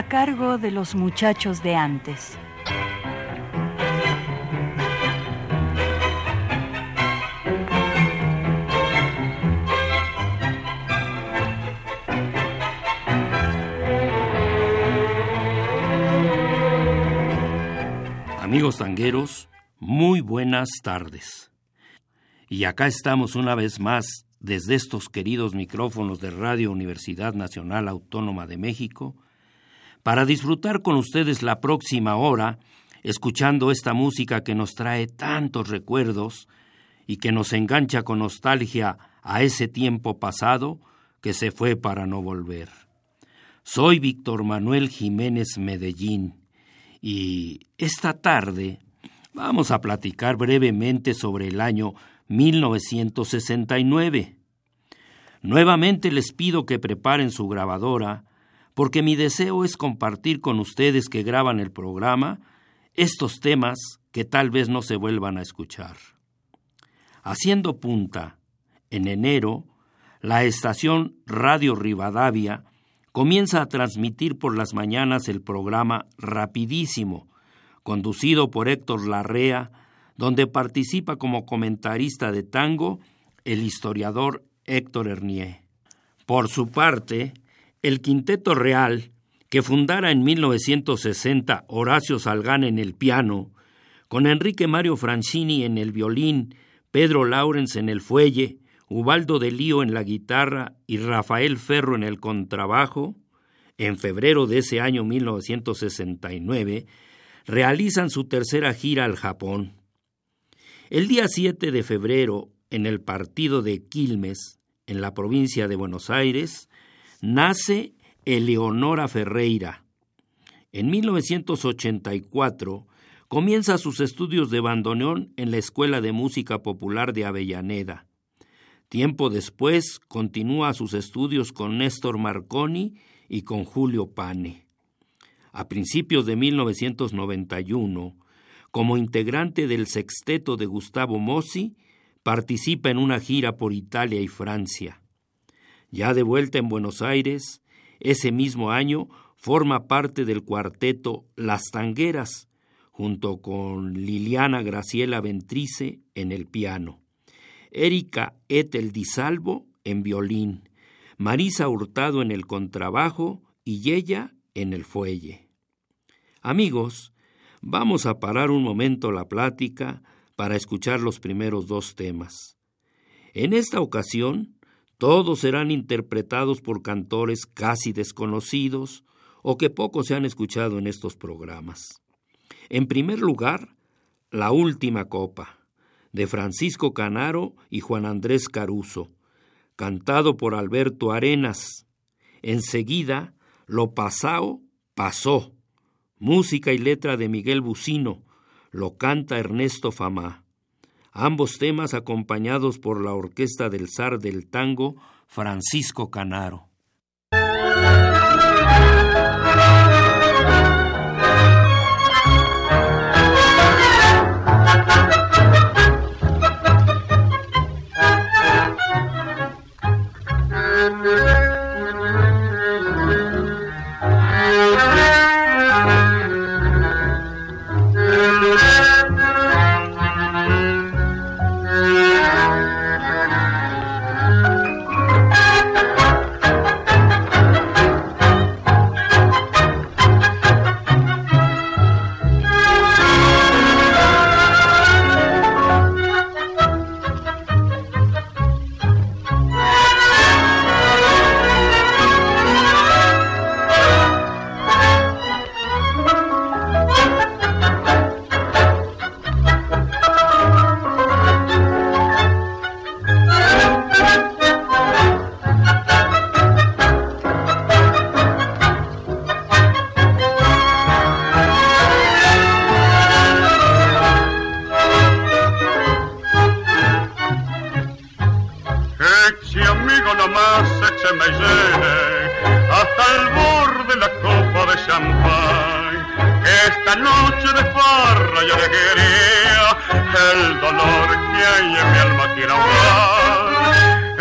A cargo de los muchachos de antes. Amigos tangueros, muy buenas tardes. Y acá estamos una vez más desde estos queridos micrófonos de Radio Universidad Nacional Autónoma de México para disfrutar con ustedes la próxima hora, escuchando esta música que nos trae tantos recuerdos y que nos engancha con nostalgia a ese tiempo pasado que se fue para no volver. Soy Víctor Manuel Jiménez Medellín y esta tarde vamos a platicar brevemente sobre el año 1969. Nuevamente les pido que preparen su grabadora porque mi deseo es compartir con ustedes que graban el programa estos temas que tal vez no se vuelvan a escuchar. Haciendo punta, en enero, la estación Radio Rivadavia comienza a transmitir por las mañanas el programa Rapidísimo, conducido por Héctor Larrea, donde participa como comentarista de tango el historiador Héctor Hernier. Por su parte, el Quinteto Real, que fundara en 1960 Horacio Salgán en el piano, con Enrique Mario Francini en el violín, Pedro Laurens en el fuelle, Ubaldo de Lío en la guitarra y Rafael Ferro en el contrabajo, en febrero de ese año 1969, realizan su tercera gira al Japón. El día 7 de febrero, en el partido de Quilmes, en la provincia de Buenos Aires, nace Eleonora Ferreira. En 1984 comienza sus estudios de bandoneón en la Escuela de Música Popular de Avellaneda. Tiempo después continúa sus estudios con Néstor Marconi y con Julio Pane. A principios de 1991, como integrante del sexteto de Gustavo Mossi, participa en una gira por Italia y Francia. Ya de vuelta en Buenos Aires, ese mismo año forma parte del cuarteto Las Tangueras, junto con Liliana Graciela Ventrice en el piano, Erika Etel Di Salvo en violín, Marisa Hurtado en el contrabajo y ella en el fuelle. Amigos, vamos a parar un momento la plática para escuchar los primeros dos temas. En esta ocasión, todos serán interpretados por cantores casi desconocidos o que poco se han escuchado en estos programas. En primer lugar, La Última Copa, de Francisco Canaro y Juan Andrés Caruso, cantado por Alberto Arenas. Enseguida, Lo Pasao pasó, música y letra de Miguel Bucino, lo canta Ernesto Famá ambos temas acompañados por la orquesta del zar del tango Francisco Canaro.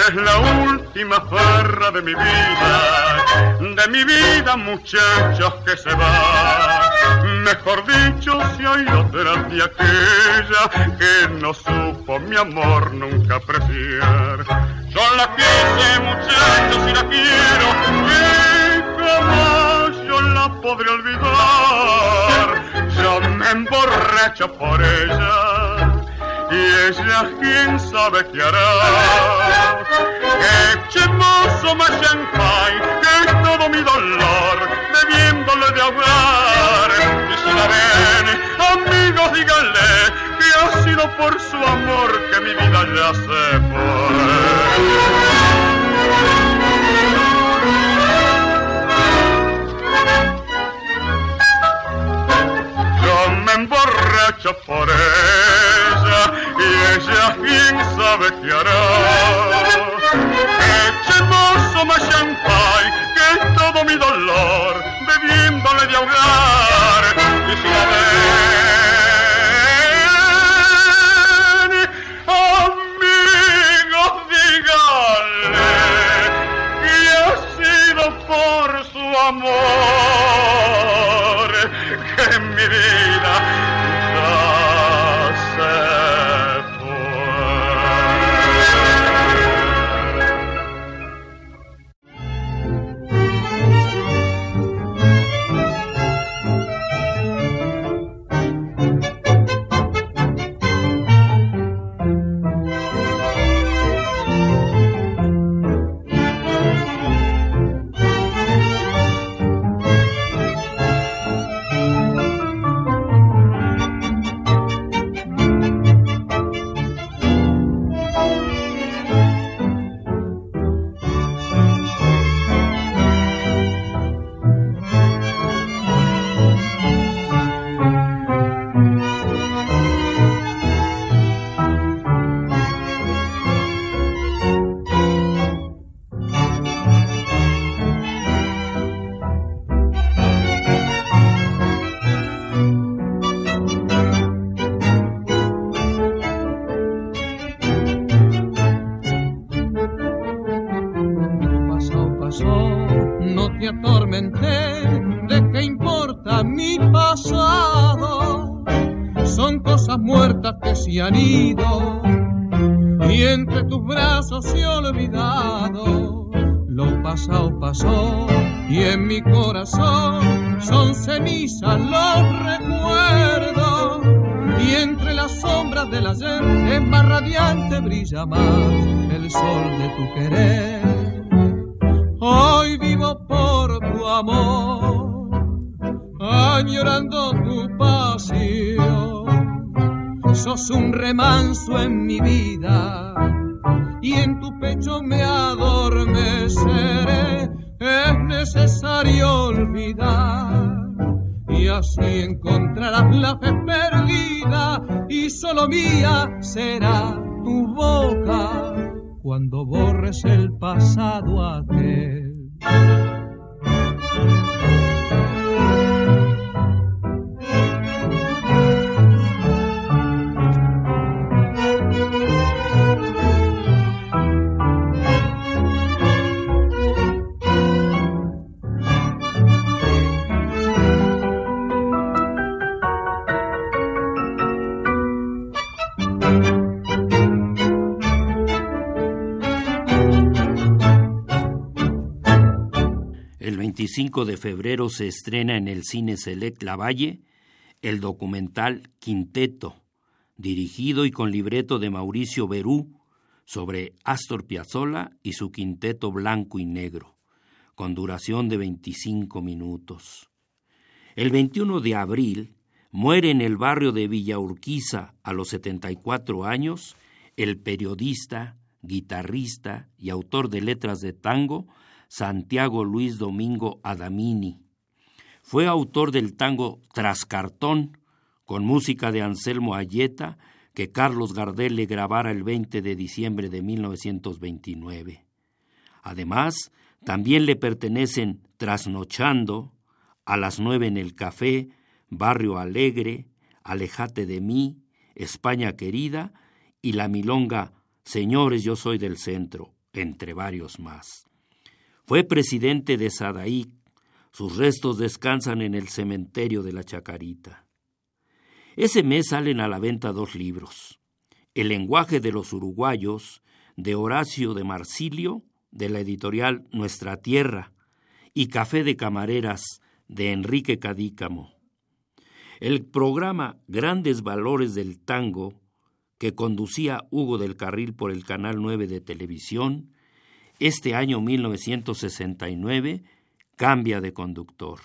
Es la última farra de mi vida, de mi vida muchachos que se va. Mejor dicho, si hay otra de aquella que no supo mi amor nunca apreciar. Yo la quise muchachos y la quiero y jamás yo la podré olvidar. Yo me emborracho por ella y ella quién sabe qué hará. Echemos más champagne, que es todo mi dolor, bebiéndole de ahogar. Y si la ven, amigos, díganle que ha sido por su amor que mi vida ya se fue. Yo me emborracho por ella y ella bien sabe qué hará. Echemos más champagne que todo mi dolor, bebiéndole de ahogar. Y si la ven, amigos, díganle que ha sido por su amor tu querer. Cuando borres el pasado aquel. El 25 de febrero se estrena en el Cine Select Lavalle el documental Quinteto, dirigido y con libreto de Mauricio Berú, sobre Astor Piazzolla y su quinteto blanco y negro, con duración de 25 minutos. El 21 de abril muere en el barrio de Villa Urquiza a los 74 años el periodista, guitarrista y autor de letras de tango Santiago Luis Domingo Adamini. Fue autor del tango Trascartón, con música de Anselmo Ayeta, que Carlos Gardel le grabara el 20 de diciembre de 1929. Además, también le pertenecen Trasnochando, A las nueve en el café, Barrio Alegre, Alejate de mí, España querida y la milonga Señores, yo soy del centro, entre varios más. Fue presidente de Sadaí. Sus restos descansan en el cementerio de la Chacarita. Ese mes salen a la venta dos libros. El lenguaje de los uruguayos, de Horacio de Marsilio, de la editorial Nuestra Tierra, y Café de Camareras, de Enrique Cadícamo. El programa Grandes Valores del Tango, que conducía Hugo del Carril por el Canal 9 de televisión, este año 1969 cambia de conductor.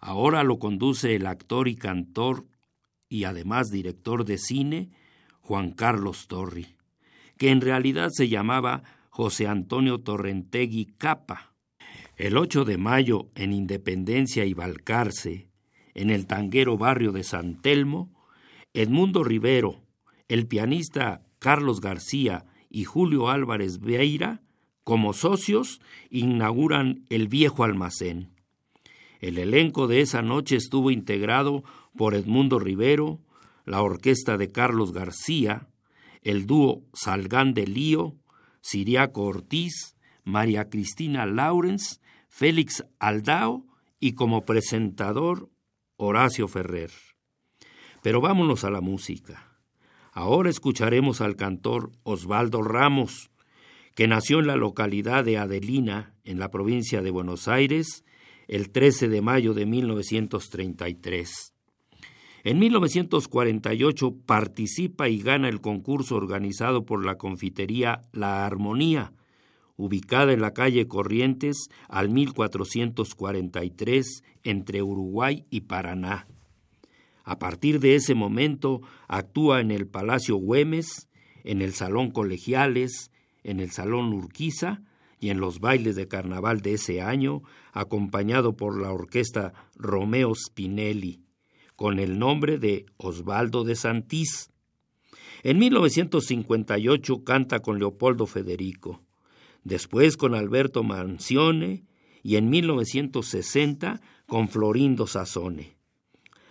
Ahora lo conduce el actor y cantor y además director de cine Juan Carlos Torri, que en realidad se llamaba José Antonio Torrentegui Capa. El 8 de mayo, en Independencia y Balcarce, en el tanguero barrio de San Telmo, Edmundo Rivero, el pianista Carlos García y Julio Álvarez Beira, como socios, inauguran el viejo almacén. El elenco de esa noche estuvo integrado por Edmundo Rivero, la orquesta de Carlos García, el dúo Salgán de Lío, Siriaco Ortiz, María Cristina Laurens, Félix Aldao y como presentador Horacio Ferrer. Pero vámonos a la música. Ahora escucharemos al cantor Osvaldo Ramos, que nació en la localidad de Adelina, en la provincia de Buenos Aires, el 13 de mayo de 1933. En 1948 participa y gana el concurso organizado por la confitería La Armonía, ubicada en la calle Corrientes al 1443 entre Uruguay y Paraná. A partir de ese momento actúa en el Palacio Güemes, en el Salón Colegiales, en el Salón Urquiza y en los bailes de carnaval de ese año, acompañado por la orquesta Romeo Spinelli, con el nombre de Osvaldo de Santís. En 1958 canta con Leopoldo Federico, después con Alberto Mancione y en 1960 con Florindo Sassone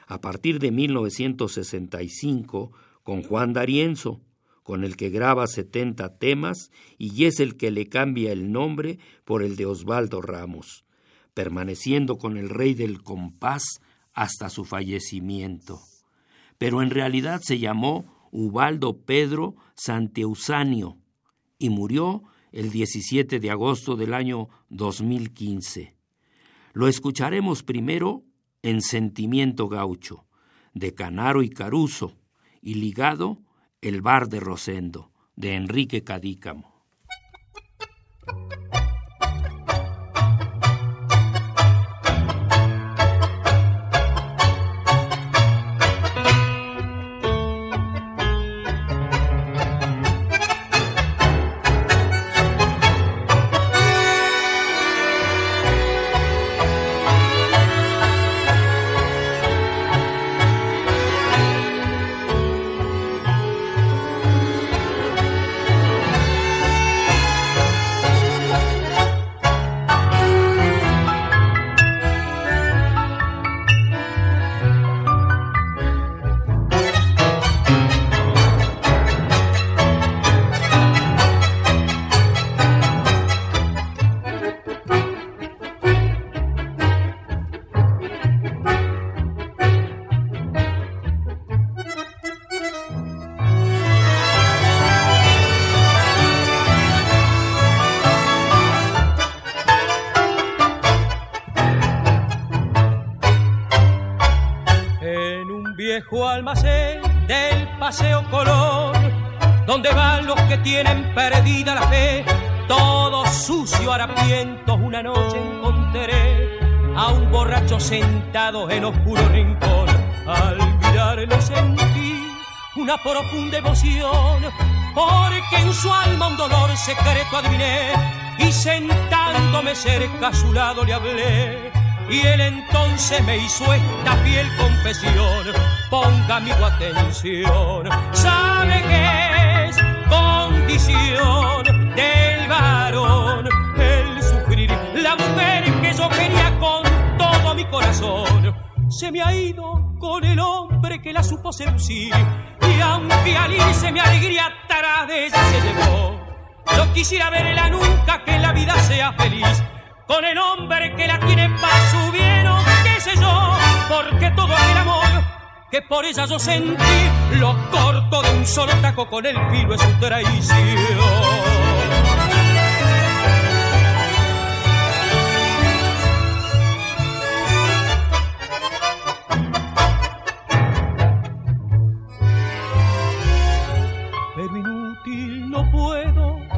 a partir de 1965 con Juan D'Arienzo, con el que graba 70 temas y es el que le cambia el nombre por el de Osvaldo Ramos, permaneciendo con el rey del compás hasta su fallecimiento. Pero en realidad se llamó Ubaldo Pedro Santeusanio y murió el 17 de agosto del año 2015. Lo escucharemos primero en Sentimiento Gaucho, de Canaro y Caruso, y ligado El Bar de Rosendo, de Enrique Cadícamo. Tienen perdida la fe, todo sucio, harapientos, una noche encontré a un borracho sentado en oscuro rincón. Al mirarlo sentí una profunda emoción, porque en su alma un dolor secreto adiviné, y sentándome cerca a su lado le hablé y él entonces me hizo esta fiel confesión. Ponga mi atención, sabe que condición del varón el sufrir la mujer que yo quería con todo mi corazón. se me ha ido con el hombre que la supo seducir. Y aunque al irse mi alegría atrás de ella se llevó, yo quisiera verla nunca que la vida sea feliz con el hombre que la tiene para su bien o qué sé yo, porque todo aquel amor que por ella yo sentí lo corto de un solo taco con el filo es su traición.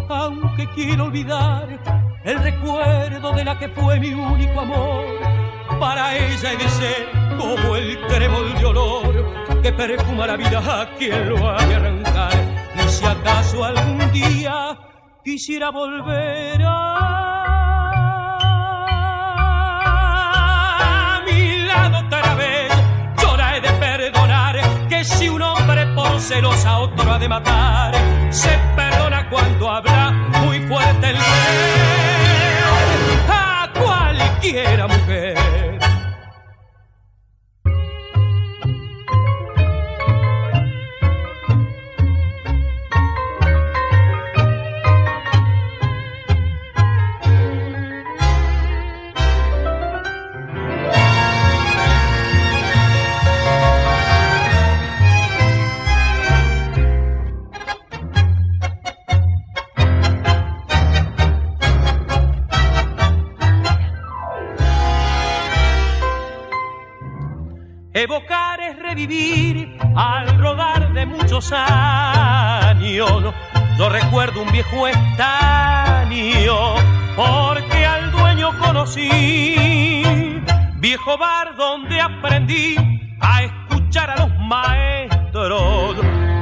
aunque quiero olvidar el recuerdo de la que fue mi único amor. Para ella he de ser como el trébol de olor que perfuma la vida a quien lo ha de arrancar. Y si acaso algún día quisiera volver a mi lado otra vez, yo de perdonar que si un hombre por celos a otro ha de matar, se perdona cuando habla muy fuerte el a cualquiera mujer. Muchos años. Yo recuerdo un viejo estaño porque al dueño conocí. Viejo bar donde aprendí a escuchar a los maestros.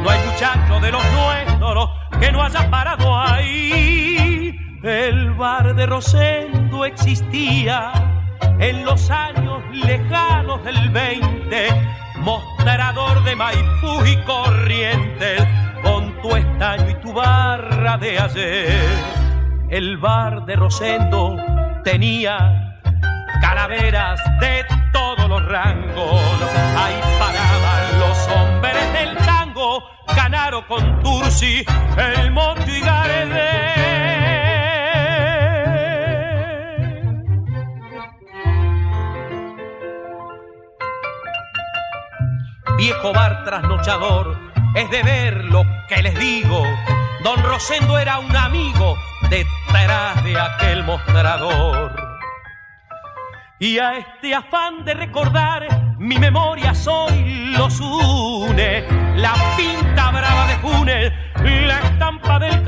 No hay muchacho de los nuestros que no haya parado ahí. El bar de Rosendo existía en los años lejanos del 20, mostrador de Maipú y Corrientes, con tu estaño y tu barra de ayer. El bar de Rosendo tenía calaveras de todos los rangos, ahí paraban los hombres del tango, Canaro con Tursi, el Monte y Gardel. Viejo bar trasnochador, es de ver lo que les digo. Don Rosendo era un amigo detrás de aquel mostrador. Y a este afán de recordar, mi memoria soy los une. La pinta brava de Funes, la estampa del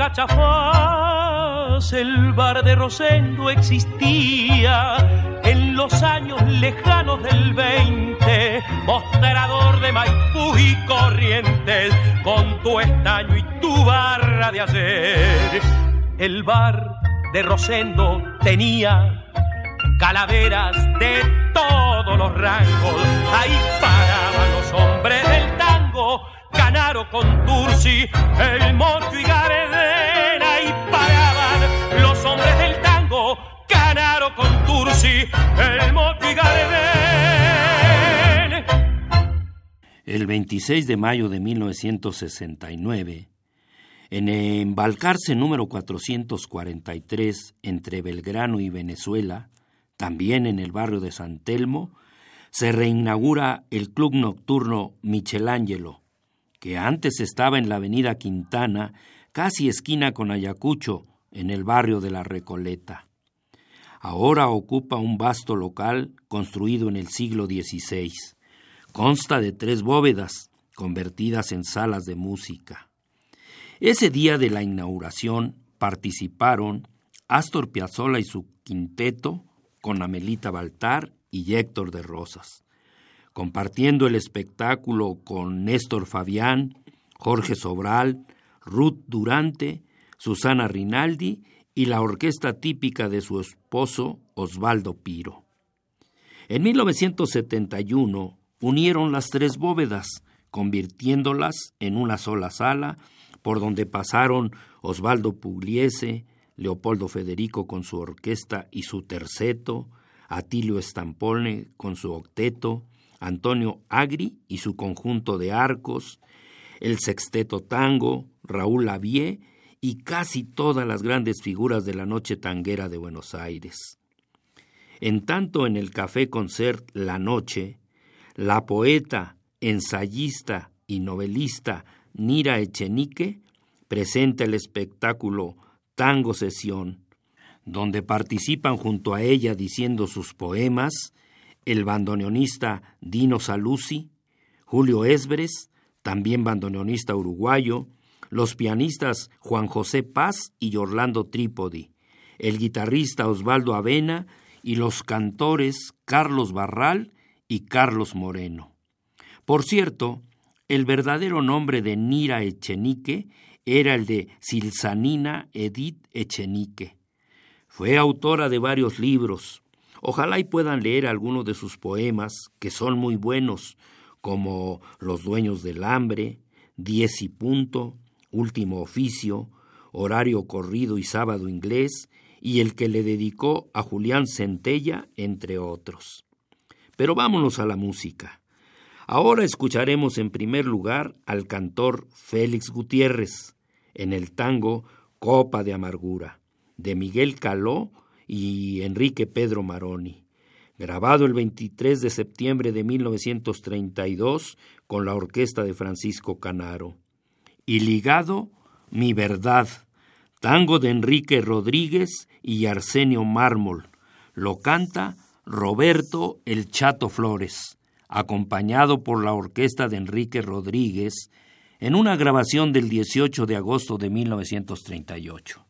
El bar de Rosendo existía en los años lejanos del 20, mostrador de Maipú y Corrientes, con tu estaño y tu barra de ayer. El bar de Rosendo tenía calaveras de todos los rangos, ahí paraban los hombres del tango, Canaro con Tursi, el Mocho y Gardel, Canaro con Tursi, el y El 26 de mayo de 1969, en embalcarse número 443 entre Belgrano y Venezuela, también en el barrio de San Telmo, se reinaugura el club nocturno Michelangelo, que antes estaba en la avenida Quintana, casi esquina con Ayacucho, en el barrio de la Recoleta. Ahora ocupa un vasto local construido en el siglo XVI. Consta de tres bóvedas, convertidas en salas de música. Ese día de la inauguración participaron Astor Piazzolla y su quinteto, con Amelita Baltar y Héctor de Rosas, compartiendo el espectáculo con Néstor Fabián, Jorge Sobral, Ruth Durante, Susana Rinaldi y la orquesta típica de su esposo Osvaldo Piro. En 1971 unieron las tres bóvedas, convirtiéndolas en una sola sala, por donde pasaron Osvaldo Pugliese, Leopoldo Federico con su orquesta y su terceto, Atilio Estampone con su octeto, Antonio Agri y su conjunto de arcos, el sexteto tango, Raúl Lavie y casi todas las grandes figuras de la noche tanguera de Buenos Aires. En tanto en el Café Concert La Noche, la poeta, ensayista y novelista Nira Echenique presenta el espectáculo Tango Sesión, donde participan junto a ella diciendo sus poemas el bandoneonista Dino Saluzzi, Julio Esbres, también bandoneonista uruguayo, los pianistas Juan José Paz y Orlando Trípodi, el guitarrista Osvaldo Avena y los cantores Carlos Barral y Carlos Moreno. Por cierto, el verdadero nombre de Nira Echenique era el de Silsanina Edith Echenique. Fue autora de varios libros. Ojalá y puedan leer algunos de sus poemas, que son muy buenos, como Los dueños del hambre, Diez y punto, Último oficio, Horario corrido y sábado inglés, y el que le dedicó a Julián Centella, entre otros. Pero vámonos a la música. Ahora escucharemos en primer lugar al cantor Félix Gutiérrez en el tango Copa de Amargura, de Miguel Caló y Enrique Pedro Maroni, grabado el 23 de septiembre de 1932 con la orquesta de Francisco Canaro, y ligado Mi Verdad, tango de Enrique Rodríguez y Arsenio Mármol, lo canta Roberto El Chato Flores acompañado por la orquesta de Enrique Rodríguez, en una grabación del 18 de agosto de 1938.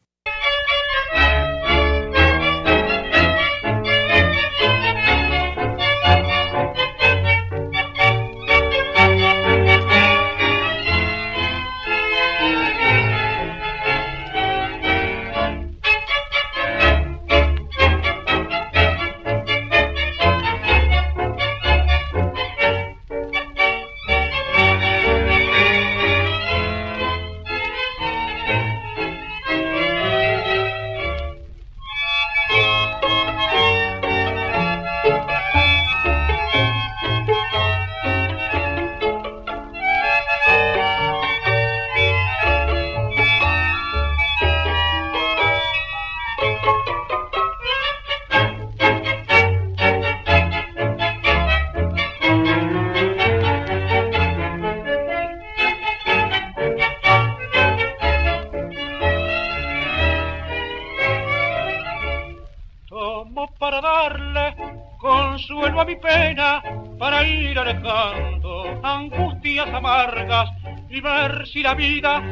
Si la vida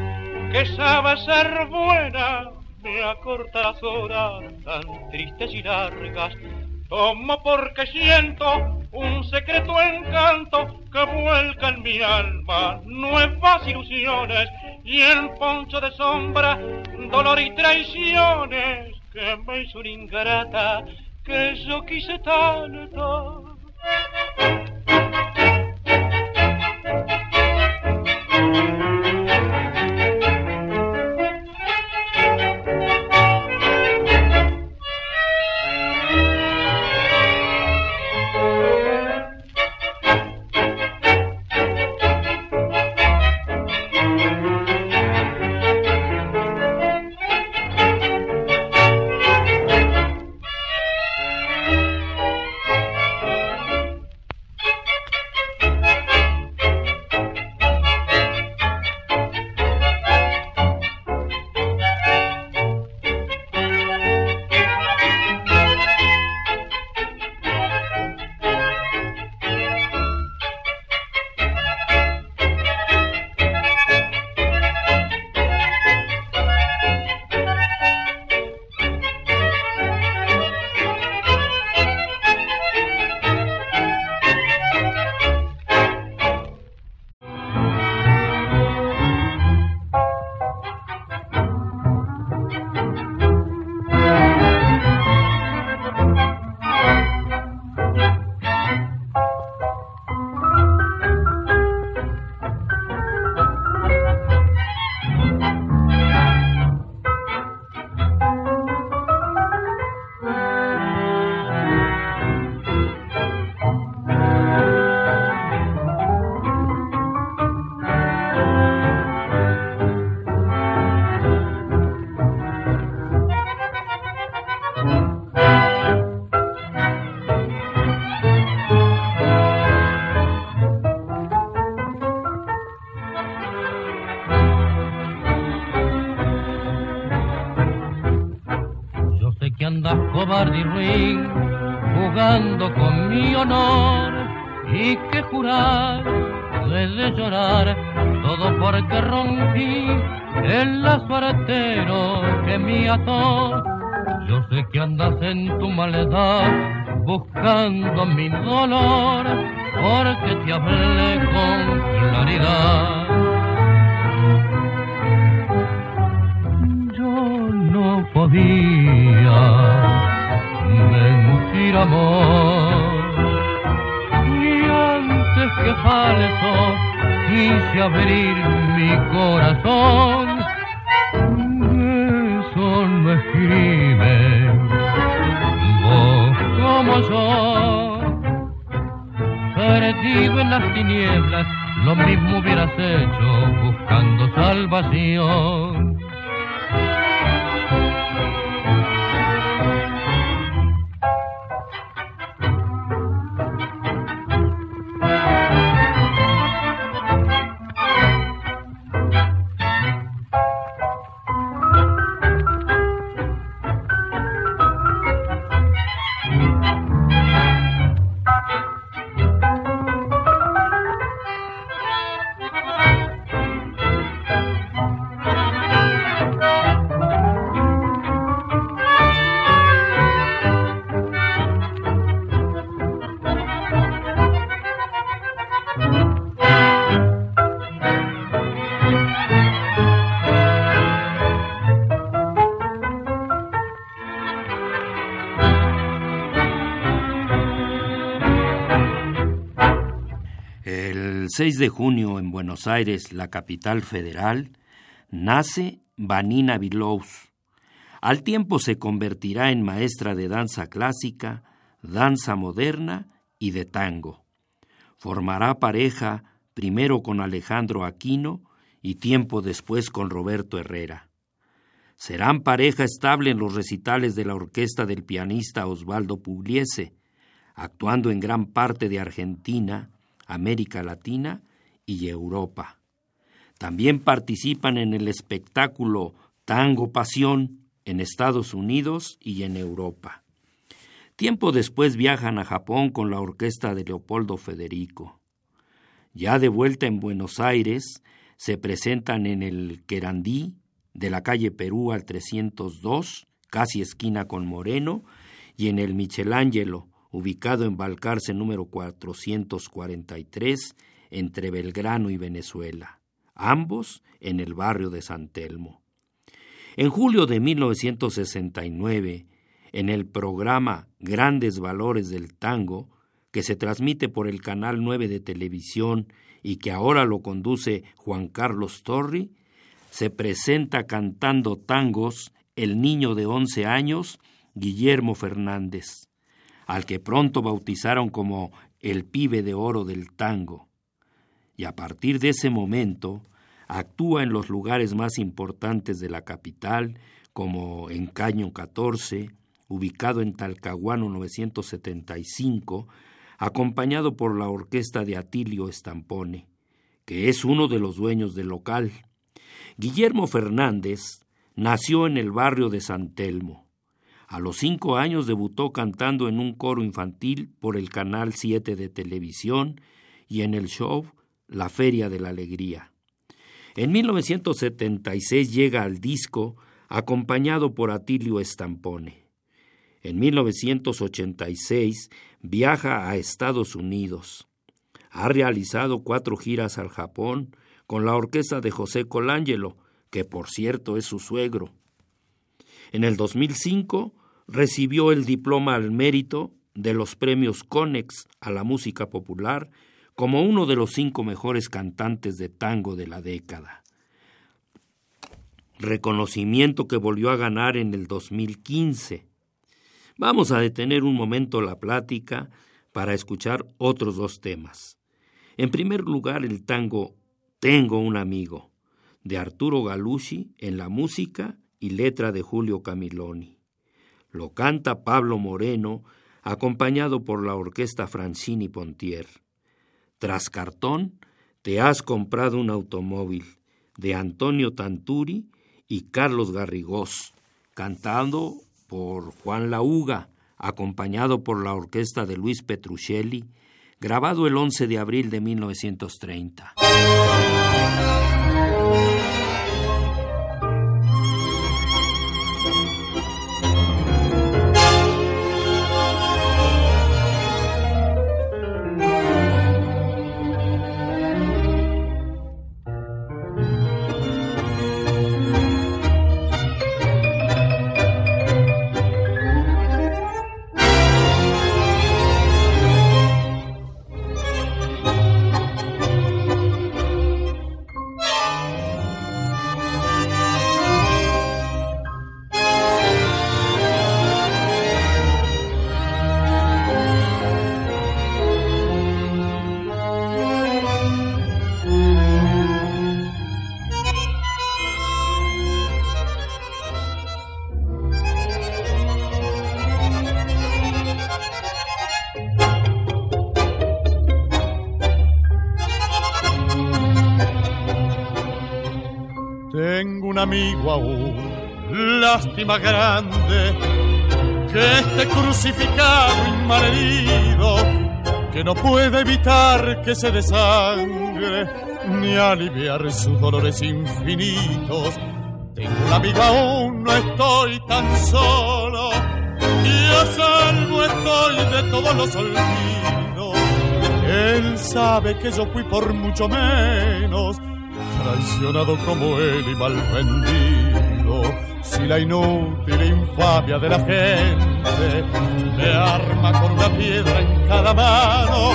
que sabe ser buena me acorta las horas tan tristes y largas. Tomo porque siento un secreto encanto que vuelca en mi alma nuevas ilusiones y el poncho de sombra, dolor y traiciones que me hizo ingrata que yo quise tanto. thank you buscando mi dolor porque te hablé con claridad. 6 de junio en Buenos Aires, la capital federal, nace Vanina Vilous. Al tiempo se convertirá en maestra de danza clásica, danza moderna y de tango. Formará pareja primero con Alejandro Aquino y tiempo después con Roberto Herrera. Serán pareja estable en los recitales de la orquesta del pianista Osvaldo Pugliese, actuando en gran parte de Argentina, América Latina y Europa. También participan en el espectáculo Tango Pasión en Estados Unidos y en Europa. Tiempo después viajan a Japón con la orquesta de Leopoldo Federico. Ya de vuelta en Buenos Aires, se presentan en el Querandí de la calle Perú al 302, casi esquina con Moreno, y en el Michelangelo, ubicado en Balcarce número 443, entre Belgrano y Venezuela, ambos en el barrio de San Telmo. En julio de 1969, en el programa Grandes Valores del Tango, que se transmite por el Canal 9 de televisión y que ahora lo conduce Juan Carlos Torri, se presenta cantando tangos el niño de 11 años, Guillermo Fernández al que pronto bautizaron como el pibe de oro del tango. Y a partir de ese momento actúa en los lugares más importantes de la capital, como en Caño 14, ubicado en Talcahuano 975, acompañado por la orquesta de Atilio Estampone, que es uno de los dueños del local. Guillermo Fernández nació en el barrio de San Telmo. A los cinco años debutó cantando en un coro infantil por el Canal 7 de televisión y en el show La Feria de la Alegría. En 1976 llega al disco acompañado por Atilio Estampone. En 1986 viaja a Estados Unidos. Ha realizado cuatro giras al Japón con la orquesta de José Colangelo, que por cierto es su suegro. En el 2005 recibió el diploma al mérito de los premios Conex a la música popular como uno de los cinco mejores cantantes de tango de la década. Reconocimiento que volvió a ganar en el 2015. Vamos a detener un momento la plática para escuchar otros dos temas. En primer lugar, el tango Tengo un amigo, de Arturo Galucci en la música y letra de Julio Camiloni. Lo canta Pablo Moreno, acompañado por la orquesta Francini Pontier. Tras cartón, te has comprado un automóvil, de Antonio Tanturi y Carlos Garrigós, cantado por Juan Lauga, acompañado por la orquesta de Luis Petruccelli, grabado el 11 de abril de 1930. Lástima grande, que esté crucificado y malherido, que no puede evitar que se desangre, ni aliviar sus dolores infinitos. Tengo un amigo aún, no estoy tan solo, y a salvo estoy de todos los olvidos. Él sabe que yo fui por mucho menos traicionado como él y mal vendido. Si la inútil infamia de la gente me arma con una piedra en cada mano,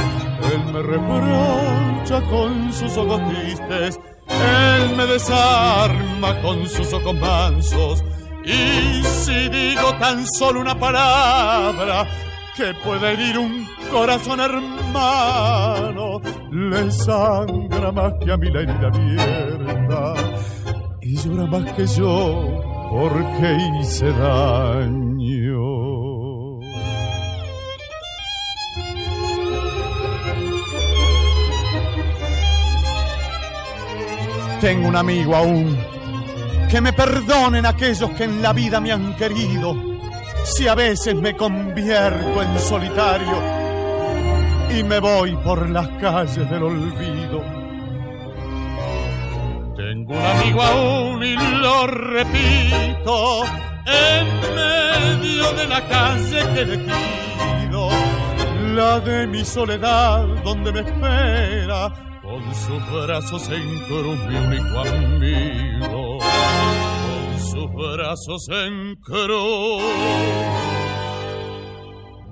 él me reprocha con sus ojos tristes, él me desarma con sus ojos mansos. Y si digo tan solo una palabra, que puede herir un corazón hermano, le sangra más que a mí la herida abierta y llora más que yo porque hice daño. Tengo un amigo aún, que me perdonen aquellos que en la vida me han querido si a veces me convierto en solitario y me voy por las calles del olvido. Un amigo aún y lo repito, en medio de la calle que elegido, la de mi soledad donde me espera, con sus brazos en cruz mi único amigo sus brazos en cruz.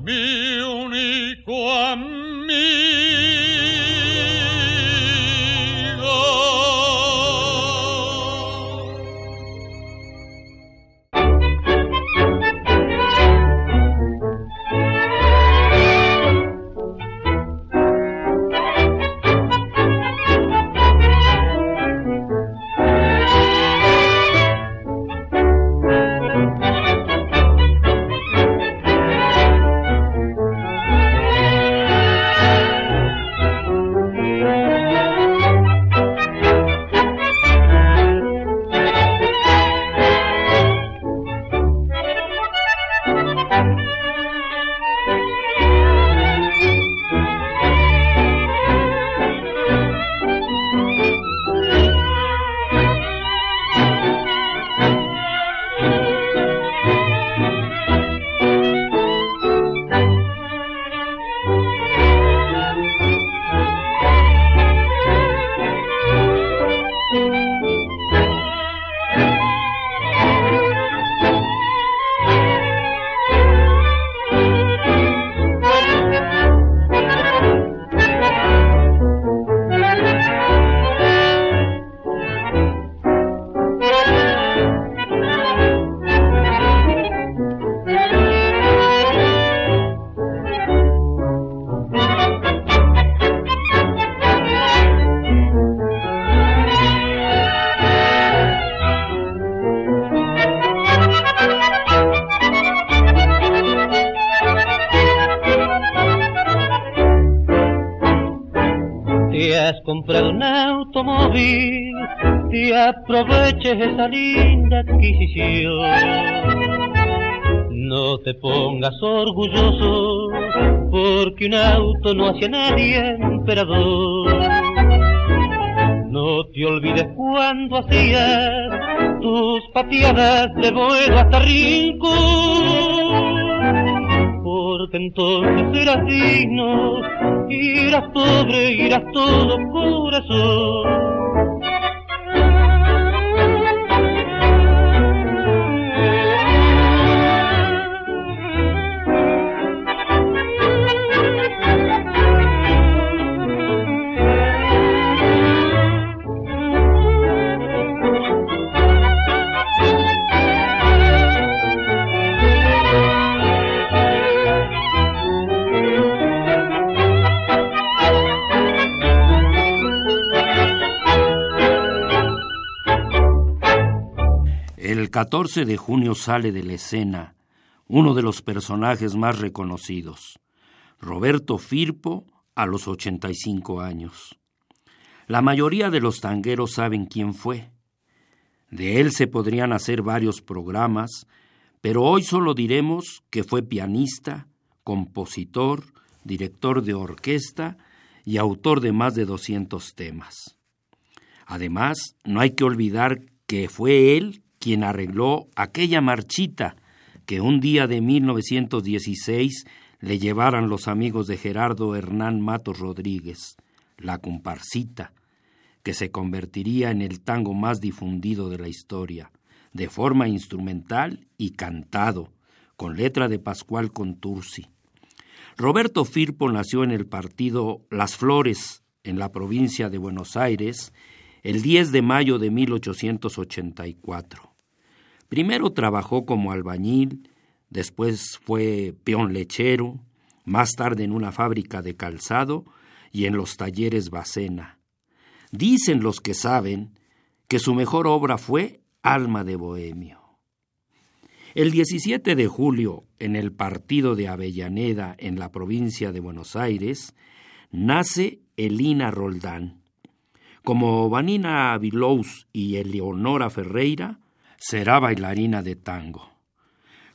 Mi único amigo. Aproveches esa linda adquisición. No te pongas orgulloso porque un auto no hace a nadie emperador. No te olvides cuando hacías tus pateadas de vuelo hasta Rincón, porque entonces eras digno, eras pobre, eras todo corazón. 14 de junio sale de la escena uno de los personajes más reconocidos, Roberto Firpo, a los 85 años. La mayoría de los tangueros saben quién fue. De él se podrían hacer varios programas, pero hoy solo diremos que fue pianista, compositor, director de orquesta y autor de más de 200 temas. Además, no hay que olvidar que fue él quien arregló aquella marchita que un día de 1916 le llevaran los amigos de Gerardo Hernán Matos Rodríguez, la comparsita, que se convertiría en el tango más difundido de la historia, de forma instrumental y cantado, con letra de Pascual Contursi. Roberto Firpo nació en el partido Las Flores, en la provincia de Buenos Aires, el 10 de mayo de 1884. Primero trabajó como albañil, después fue peón lechero, más tarde en una fábrica de calzado y en los talleres Bacena. Dicen los que saben que su mejor obra fue Alma de Bohemio. El 17 de julio, en el partido de Avellaneda, en la provincia de Buenos Aires, nace Elina Roldán. Como Vanina Vilous y Eleonora Ferreira, será bailarina de tango.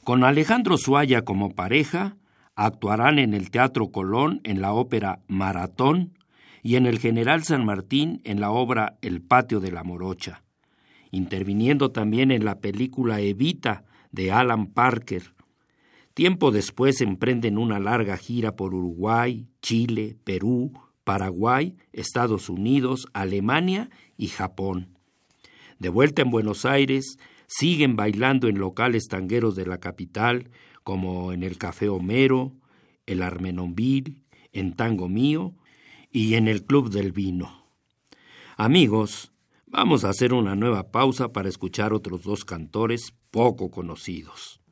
Con Alejandro Suaya como pareja, actuarán en el Teatro Colón en la ópera Maratón y en el General San Martín en la obra El Patio de la Morocha, interviniendo también en la película Evita de Alan Parker. Tiempo después emprenden una larga gira por Uruguay, Chile, Perú, Paraguay, Estados Unidos, Alemania y Japón. De vuelta en Buenos Aires, siguen bailando en locales tangueros de la capital, como en el Café Homero, el Armenonville, en Tango Mío y en el Club del Vino. Amigos, vamos a hacer una nueva pausa para escuchar otros dos cantores poco conocidos.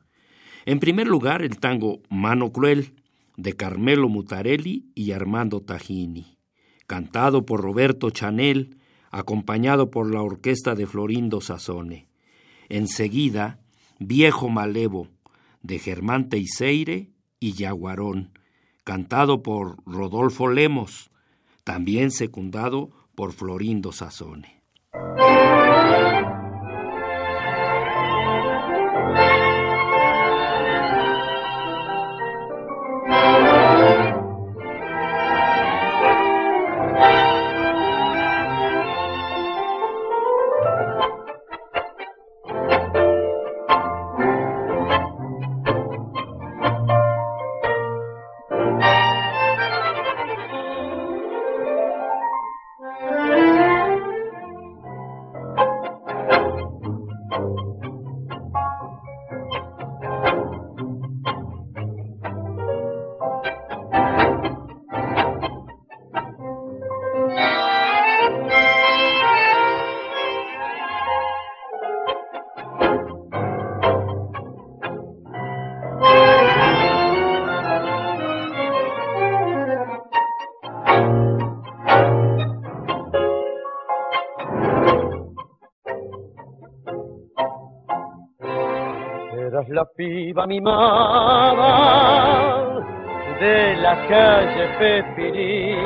En primer lugar, el tango Mano Cruel, de Carmelo Mutarelli y Armando Tajini, cantado por Roberto Chanel, acompañado por la orquesta de Florindo Sassone. Enseguida, Viejo Malevo, de Germán Teiseire y Yaguarón, cantado por Rodolfo Lemos, también secundado por Florindo Sassone. Mimada de la calle Pepiril,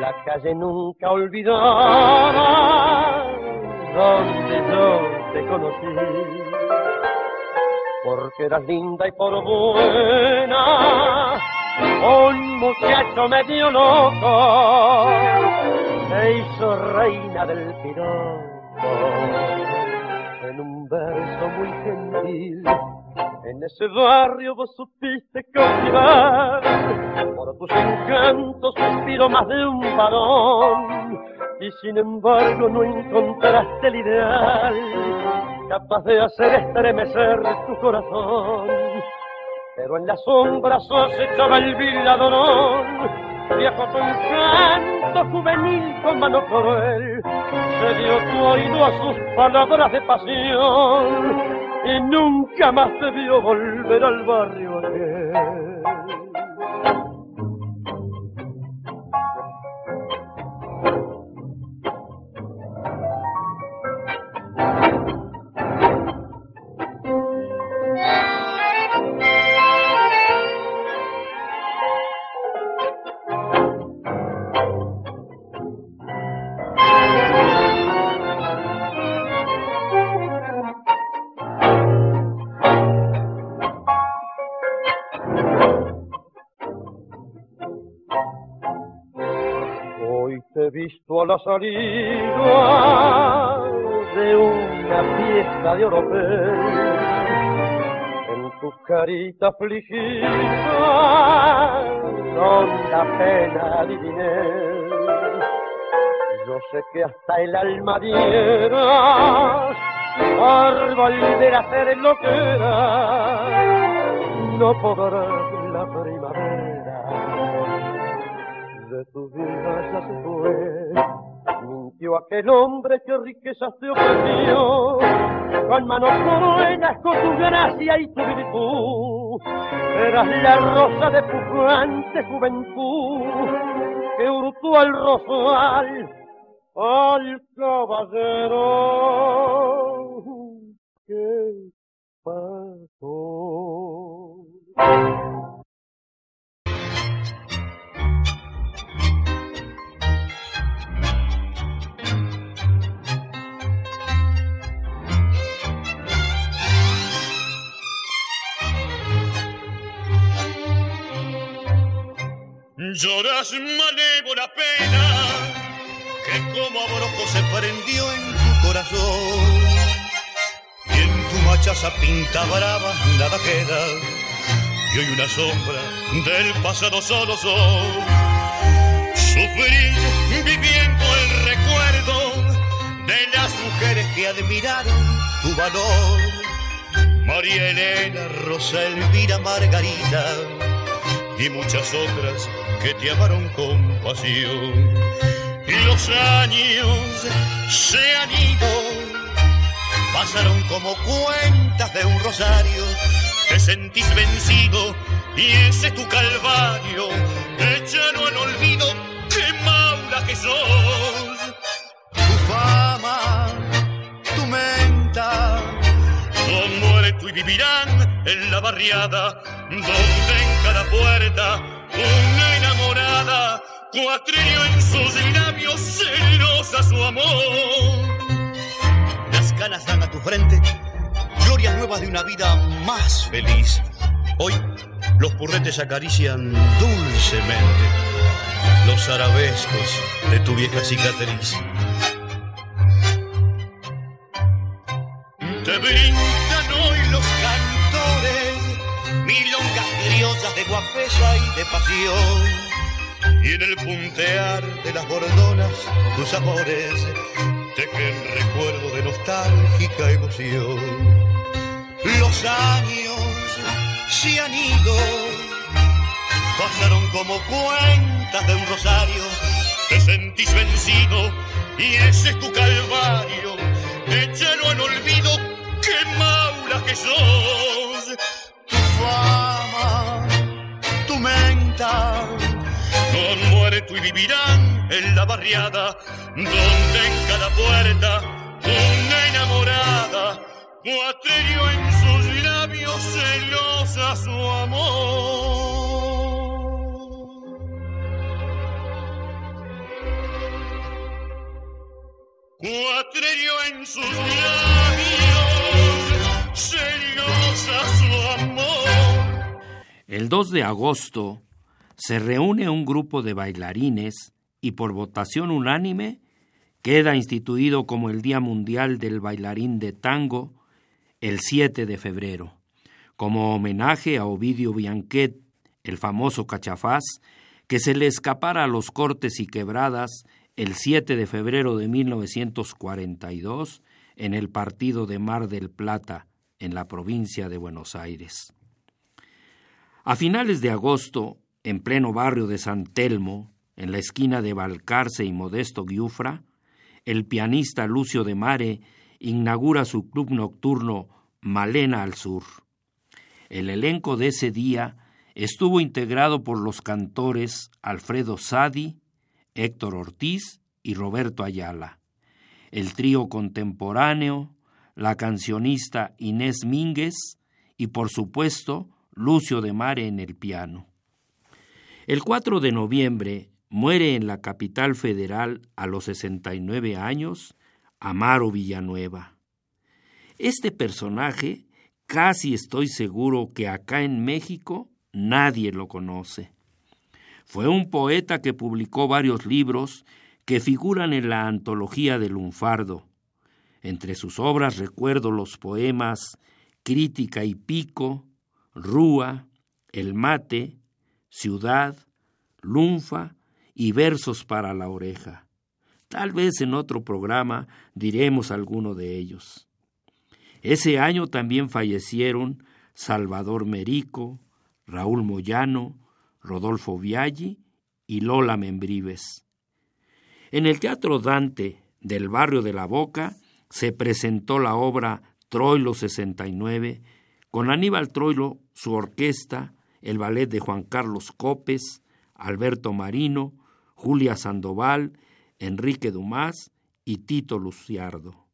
la calle nunca olvidada donde yo te conocí. porque eras linda y por buena. Un muchacho medio loco se hizo reina del piropo En ese barrio vos supiste cautivar, por tus encantos suspiro más de un varón, y sin embargo no encontraste el ideal capaz de hacer estremecer tu corazón. Pero en la sombra echaba el viladorón, viejo con canto juvenil con mano cruel, se dio tu oído a sus palabras de pasión y nunca más vio volver al barrio aquel. A la salida de una fiesta de oropel. En tu carita afligida, con la pena adiviné. Yo sé que hasta el alma diera por volver a ser lo que era. No podrá la primavera de tu vida ya se fue. Mintió aquel hombre que riquezas te ofreció, con manos buenas, con tu gracia y tu virtud. Eras la rosa de pujante juventud que hurtó al rosal al caballero. ¿Qué pasó? Lloras malévola pena que como abrojo se prendió en tu corazón. Y en tu machaza pinta brava nada queda. Y hoy una sombra del pasado solo soy. Sufrir viviendo el recuerdo de las mujeres que admiraron tu valor. María Elena, Rosa Elvira, Margarita y muchas otras que te amaron con pasión. Y los años se han ido, pasaron como cuentas de un rosario. Te sentís vencido y ese es tu calvario. Échalo al olvido, qué maula que sos. Tu fama, tu menta, no muerto y vivirán en la barriada, donde en cada puerta una enamorada, cuatrillo en sus labios, celosa su amor. Las canas dan a tu frente glorias nuevas de una vida más feliz. Hoy los purretes acarician dulcemente los arabescos de tu vieja cicatriz. Te brindan de guapesa y de pasión. Y en el puntear de las bordonas, tus amores tejen recuerdo de nostálgica emoción. Los años se han ido, pasaron como cuentas de un rosario. Te sentís vencido y ese es tu calvario. Échalo al olvido, qué maula que sos. Tu tu menta, con muerto y vivirán en la barriada, donde en cada puerta una enamorada, cuatrillo en sus labios celosa su amor. Cuatrillo en sus labios celosa su amor. El 2 de agosto se reúne un grupo de bailarines y por votación unánime queda instituido como el Día Mundial del Bailarín de Tango el 7 de febrero, como homenaje a Ovidio Bianquet, el famoso cachafaz, que se le escapara a los cortes y quebradas el 7 de febrero de 1942 en el partido de Mar del Plata, en la provincia de Buenos Aires. A finales de agosto, en pleno barrio de San Telmo, en la esquina de Balcarce y Modesto Giufra, el pianista Lucio de Mare inaugura su club nocturno Malena al Sur. El elenco de ese día estuvo integrado por los cantores Alfredo Sadi, Héctor Ortiz y Roberto Ayala, el trío contemporáneo, la cancionista Inés Mínguez y por supuesto Lucio de Mare en el piano. El 4 de noviembre muere en la capital federal a los 69 años Amaro Villanueva. Este personaje casi estoy seguro que acá en México nadie lo conoce. Fue un poeta que publicó varios libros que figuran en la antología del lunfardo. Entre sus obras recuerdo los poemas Crítica y Pico, Rúa, El Mate, Ciudad, Lunfa y Versos para la Oreja. Tal vez en otro programa diremos alguno de ellos. Ese año también fallecieron Salvador Merico, Raúl Moyano, Rodolfo Viaggi y Lola Membrives. En el Teatro Dante del barrio de La Boca se presentó la obra Troilo 69 con Aníbal Troilo, su orquesta, el ballet de Juan Carlos Copes, Alberto Marino, Julia Sandoval, Enrique Dumas y Tito Luciardo.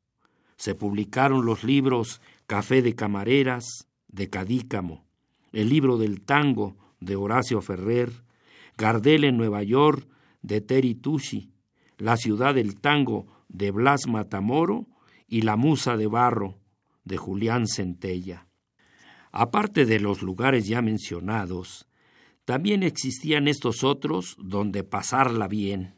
Se publicaron los libros Café de Camareras, de Cadícamo, el libro del tango de Horacio Ferrer, Gardel en Nueva York de Terry Tucci, La ciudad del tango de Blas Matamoro y La musa de barro de Julián Centella. Aparte de los lugares ya mencionados, también existían estos otros donde pasarla bien.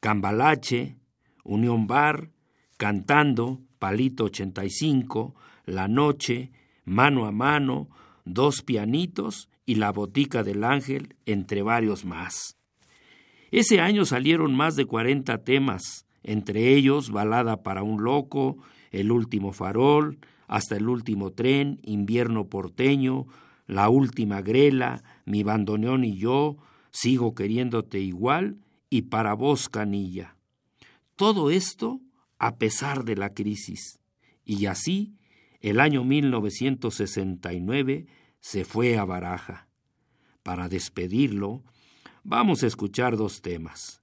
Cambalache, Unión Bar, Cantando, Palito 85, La Noche, Mano a Mano, Dos Pianitos y La Botica del Ángel, entre varios más. Ese año salieron más de 40 temas, entre ellos Balada para un Loco, El Último Farol, Hasta el Último Tren, Invierno Porteño, La Última Grela, Mi Bandoneón y yo, Sigo queriéndote igual y Para vos Canilla. Todo esto a pesar de la crisis. Y así, el año 1969 se fue a Baraja. Para despedirlo, vamos a escuchar dos temas.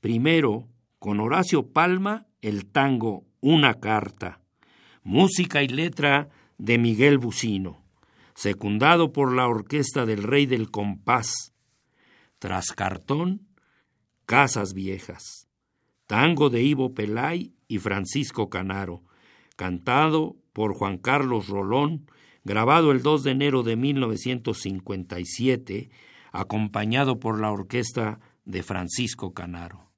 Primero, con Horacio Palma, el tango Una Carta, música y letra de Miguel Bucino, secundado por la orquesta del Rey del Compás. Tras cartón, Casas Viejas, tango de Ivo Pelay y Francisco Canaro, cantado por Juan Carlos Rolón, grabado el 2 de enero de 1957, acompañado por la orquesta de Francisco Canaro.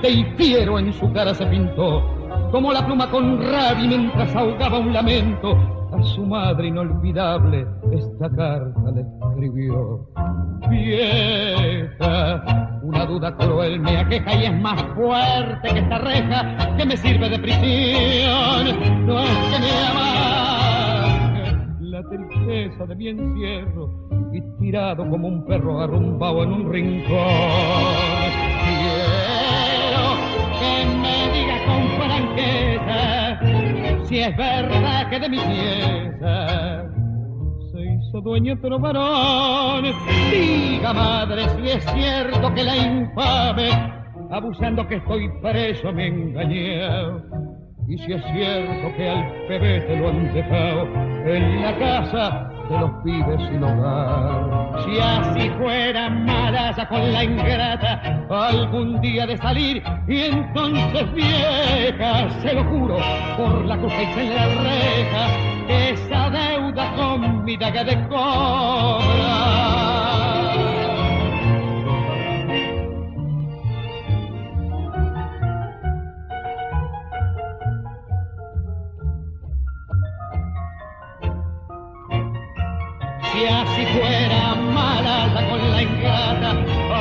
Imponente y fiero en su cara se pintó, como la pluma con rabia mientras ahogaba un lamento. A su madre inolvidable esta carta le escribió. Vieja, una duda cruel me aqueja y es más fuerte que esta reja que me sirve de prisión. No es que me amargue la tristeza de mi encierro y tirado como un perro arrumbado en un rincón. Que me diga con franqueza si es verdad que de mi pieza se hizo dueño otro varón. Diga madre si es cierto que la infame, abusando que estoy preso, me engañé. Y si es cierto que al te lo han dejado en la casa de los pibes sin hogar. Si así fuera malaya con la ingrata, algún día de salir y entonces vieja, se lo juro, por la cruz que en la reja, esa deuda con mi daga de cobra. Fuera mala con la ingrata,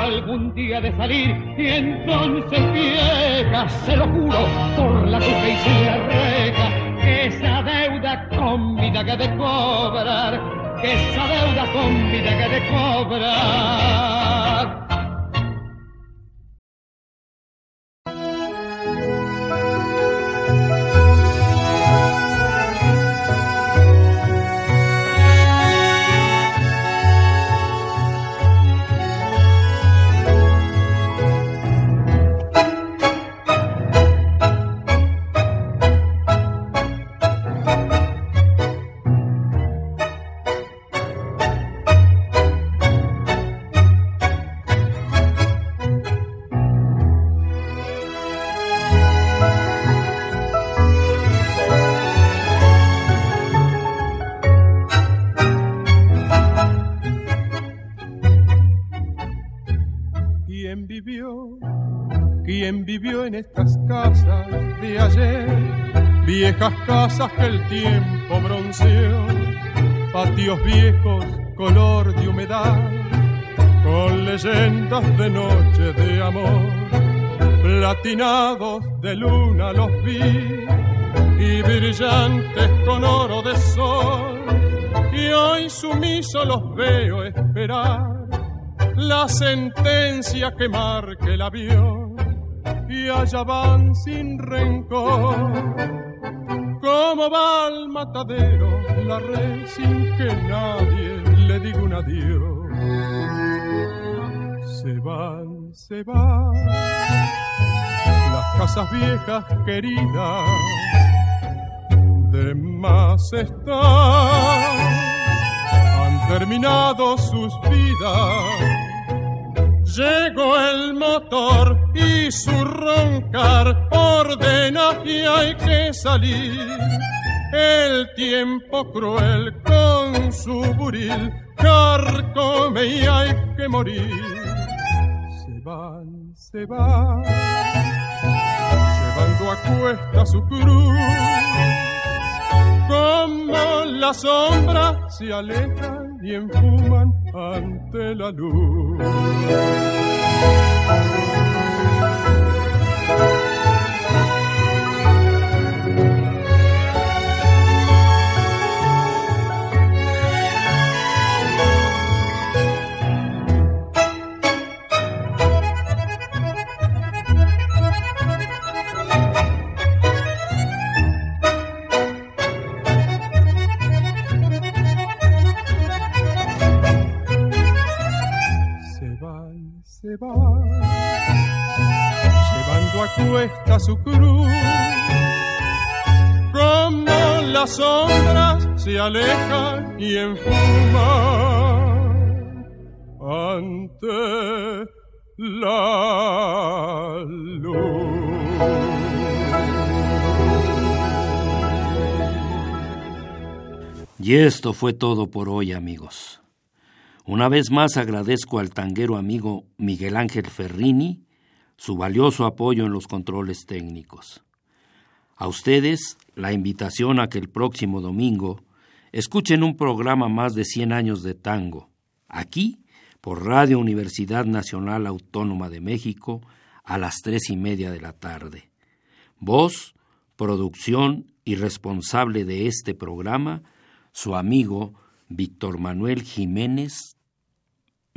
algún día de salir y entonces vieja, se lo juro, por la tuca y se la reja, que esa deuda con mi daga de cobrar, que esa deuda con mi daga de cobrar. Tiempo bronceó, patios viejos color de humedad, con leyendas de noche de amor, platinados de luna los vi y brillantes con oro de sol, y hoy sumiso los veo esperar la sentencia que marque el avión y allá van sin rencor como va al matadero la red sin que nadie le diga un adiós. Se van, se van. Las casas viejas queridas, de más están, han terminado sus vidas Llegó el motor y su roncar ordena y hay que salir. El tiempo cruel con su buril carcome y hay que morir. Se van, se van, llevando a cuesta su cruz. Como la sombra se alejan y enfuman ante la luz. Cuesta su cruz. Como las sombras se alejan y enfuman ante la luz. Y esto fue todo por hoy, amigos. Una vez más agradezco al tanguero amigo Miguel Ángel Ferrini su valioso apoyo en los controles técnicos. A ustedes la invitación a que el próximo domingo escuchen un programa más de 100 años de tango, aquí por Radio Universidad Nacional Autónoma de México a las tres y media de la tarde. Voz, producción y responsable de este programa, su amigo Víctor Manuel Jiménez,